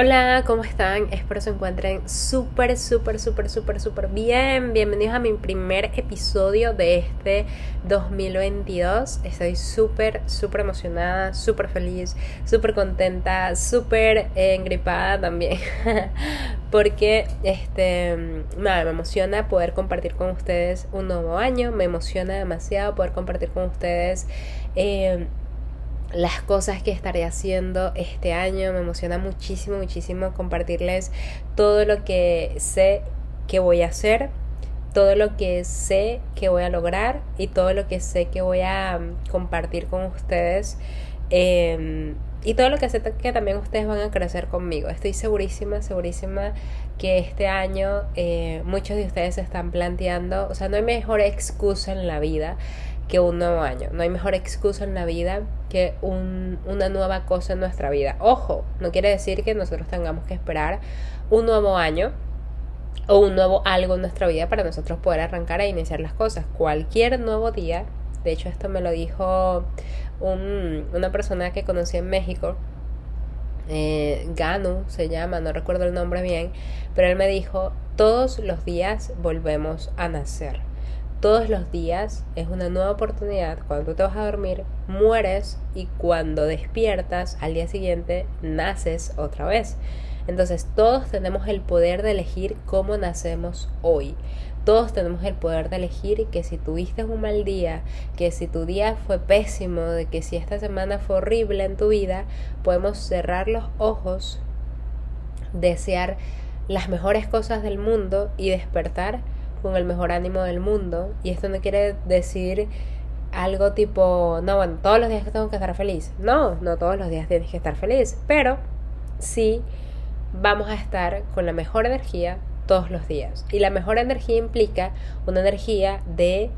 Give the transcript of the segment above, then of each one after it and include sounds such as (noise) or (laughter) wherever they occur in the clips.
Hola, ¿cómo están? Espero se encuentren súper, súper, súper, súper, súper bien. Bienvenidos a mi primer episodio de este 2022. Estoy súper, súper emocionada, súper feliz, súper contenta, súper engripada también. (laughs) Porque este, me emociona poder compartir con ustedes un nuevo año. Me emociona demasiado poder compartir con ustedes. Eh, las cosas que estaré haciendo este año. Me emociona muchísimo, muchísimo compartirles todo lo que sé que voy a hacer, todo lo que sé que voy a lograr y todo lo que sé que voy a mm, compartir con ustedes. Em, y todo lo que sé que también ustedes van a crecer conmigo. Estoy segurísima, segurísima que este año eh, muchos de ustedes se están planteando, o sea, no hay mejor excusa en la vida que un nuevo año. No hay mejor excusa en la vida que un, una nueva cosa en nuestra vida. Ojo, no quiere decir que nosotros tengamos que esperar un nuevo año o un nuevo algo en nuestra vida para nosotros poder arrancar e iniciar las cosas. Cualquier nuevo día, de hecho esto me lo dijo un, una persona que conocí en México, eh, Ganu se llama, no recuerdo el nombre bien, pero él me dijo, todos los días volvemos a nacer todos los días es una nueva oportunidad. Cuando te vas a dormir, mueres y cuando despiertas al día siguiente, naces otra vez. Entonces todos tenemos el poder de elegir cómo nacemos hoy. Todos tenemos el poder de elegir que si tuviste un mal día, que si tu día fue pésimo, de que si esta semana fue horrible en tu vida, podemos cerrar los ojos, desear las mejores cosas del mundo y despertar con el mejor ánimo del mundo. Y esto no quiere decir algo tipo, no, bueno, todos los días tengo que estar feliz. No, no todos los días tienes que estar feliz, pero sí vamos a estar con la mejor energía todos los días. Y la mejor energía implica una energía de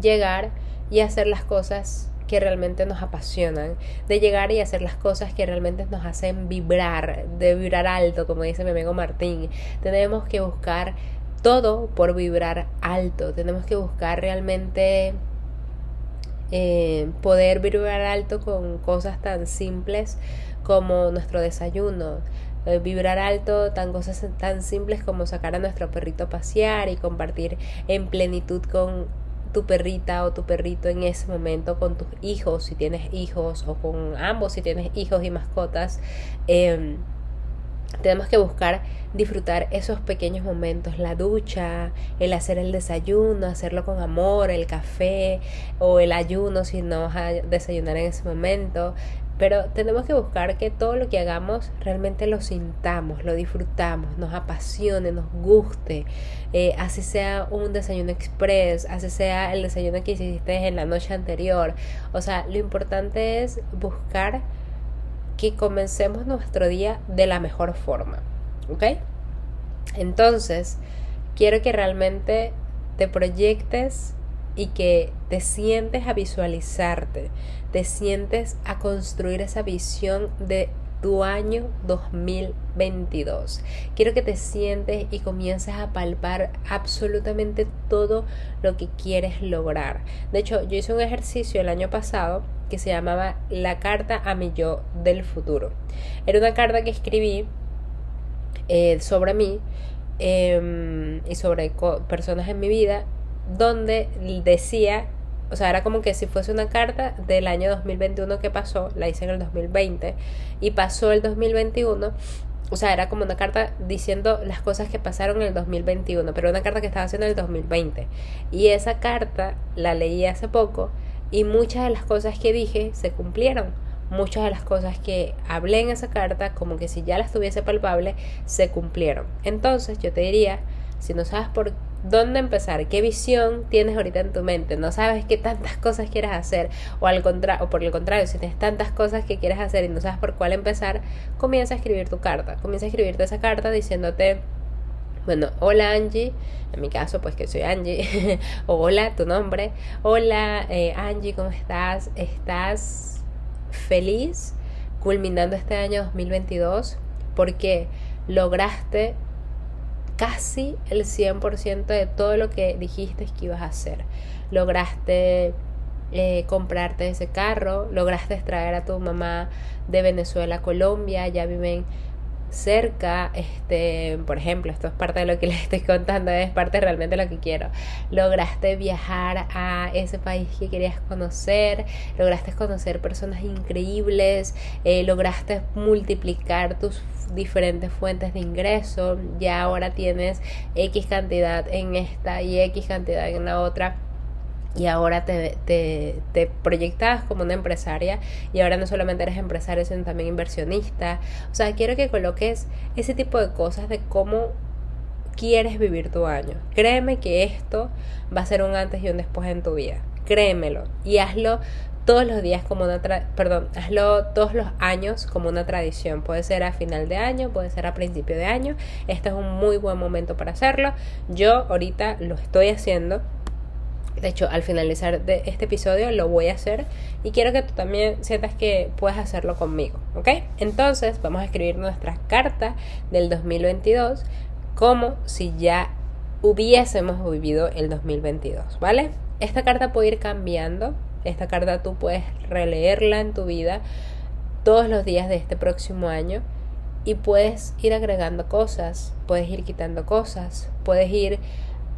llegar y hacer las cosas que realmente nos apasionan, de llegar y hacer las cosas que realmente nos hacen vibrar, de vibrar alto, como dice mi amigo Martín. Tenemos que buscar todo por vibrar alto. Tenemos que buscar realmente eh, poder vibrar alto con cosas tan simples como nuestro desayuno. Eh, vibrar alto tan cosas tan simples como sacar a nuestro perrito a pasear y compartir en plenitud con tu perrita o tu perrito en ese momento con tus hijos si tienes hijos o con ambos si tienes hijos y mascotas em, tenemos que buscar disfrutar esos pequeños momentos, la ducha, el hacer el desayuno, hacerlo con amor, el café o el ayuno si no vas a desayunar en ese momento. Pero tenemos que buscar que todo lo que hagamos realmente lo sintamos, lo disfrutamos, nos apasione, nos guste. Eh, así sea un desayuno express, así sea el desayuno que hiciste en la noche anterior. O sea, lo importante es buscar que comencemos nuestro día de la mejor forma. ¿Ok? Entonces, quiero que realmente te proyectes y que te sientes a visualizarte, te sientes a construir esa visión de tu año 2022. Quiero que te sientes y comiences a palpar absolutamente todo lo que quieres lograr. De hecho, yo hice un ejercicio el año pasado que se llamaba La carta a mi yo del futuro. Era una carta que escribí eh, sobre mí em, y sobre personas en mi vida donde decía o sea, era como que si fuese una carta del año 2021 que pasó, la hice en el 2020 y pasó el 2021. O sea, era como una carta diciendo las cosas que pasaron en el 2021, pero una carta que estaba haciendo en el 2020. Y esa carta la leí hace poco y muchas de las cosas que dije se cumplieron. Muchas de las cosas que hablé en esa carta, como que si ya las tuviese palpable, se cumplieron. Entonces yo te diría, si no sabes por dónde empezar, qué visión tienes ahorita en tu mente, no sabes qué tantas cosas quieres hacer o al o por el contrario, si tienes tantas cosas que quieres hacer y no sabes por cuál empezar, comienza a escribir tu carta, comienza a escribirte esa carta diciéndote bueno, hola Angie, en mi caso pues que soy Angie, (laughs) o hola tu nombre, hola eh, Angie, ¿cómo estás? ¿Estás feliz culminando este año 2022? Porque lograste casi el 100% de todo lo que dijiste que ibas a hacer. Lograste eh, comprarte ese carro, lograste traer a tu mamá de Venezuela a Colombia, ya viven cerca, este, por ejemplo, esto es parte de lo que (laughs) les estoy contando, es parte realmente de lo que quiero. Lograste viajar a ese país que querías conocer, lograste conocer personas increíbles, eh, lograste multiplicar tus diferentes fuentes de ingreso, ya ahora tienes X cantidad en esta y X cantidad en la otra y ahora te, te, te, proyectas como una empresaria y ahora no solamente eres empresaria, sino también inversionista. O sea, quiero que coloques ese tipo de cosas de cómo quieres vivir tu año. Créeme que esto va a ser un antes y un después en tu vida. Créemelo y hazlo todos los días como una perdón, hazlo todos los años como una tradición. Puede ser a final de año, puede ser a principio de año. Este es un muy buen momento para hacerlo. Yo ahorita lo estoy haciendo de hecho, al finalizar de este episodio lo voy a hacer y quiero que tú también sientas que puedes hacerlo conmigo, ¿ok? Entonces vamos a escribir nuestra carta del 2022 como si ya hubiésemos vivido el 2022, ¿vale? Esta carta puede ir cambiando, esta carta tú puedes releerla en tu vida todos los días de este próximo año y puedes ir agregando cosas, puedes ir quitando cosas, puedes ir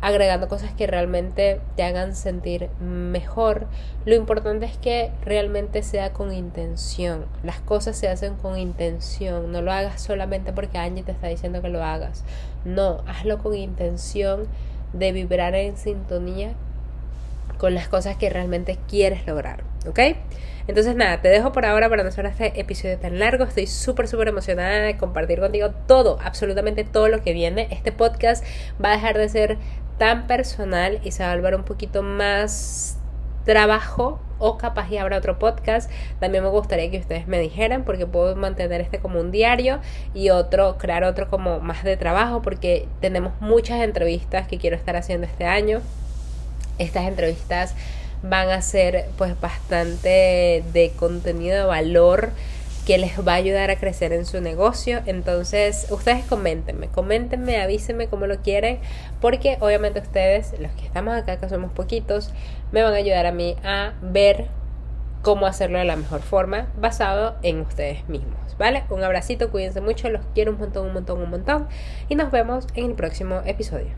agregando cosas que realmente te hagan sentir mejor. Lo importante es que realmente sea con intención. Las cosas se hacen con intención. No lo hagas solamente porque Angie te está diciendo que lo hagas. No, hazlo con intención de vibrar en sintonía con las cosas que realmente quieres lograr. ¿Ok? Entonces nada, te dejo por ahora para no hacer este episodio tan largo. Estoy súper, súper emocionada de compartir contigo todo, absolutamente todo lo que viene. Este podcast va a dejar de ser tan personal y se va a volver un poquito más trabajo o capaz y habrá otro podcast. También me gustaría que ustedes me dijeran porque puedo mantener este como un diario y otro, crear otro como más de trabajo porque tenemos muchas entrevistas que quiero estar haciendo este año. Estas entrevistas van a ser pues bastante de contenido de valor que les va a ayudar a crecer en su negocio. Entonces, ustedes coméntenme, coméntenme, avísenme cómo lo quieren, porque obviamente ustedes, los que estamos acá, que somos poquitos, me van a ayudar a mí a ver cómo hacerlo de la mejor forma, basado en ustedes mismos, ¿vale? Un abracito, cuídense mucho, los quiero un montón, un montón, un montón, y nos vemos en el próximo episodio.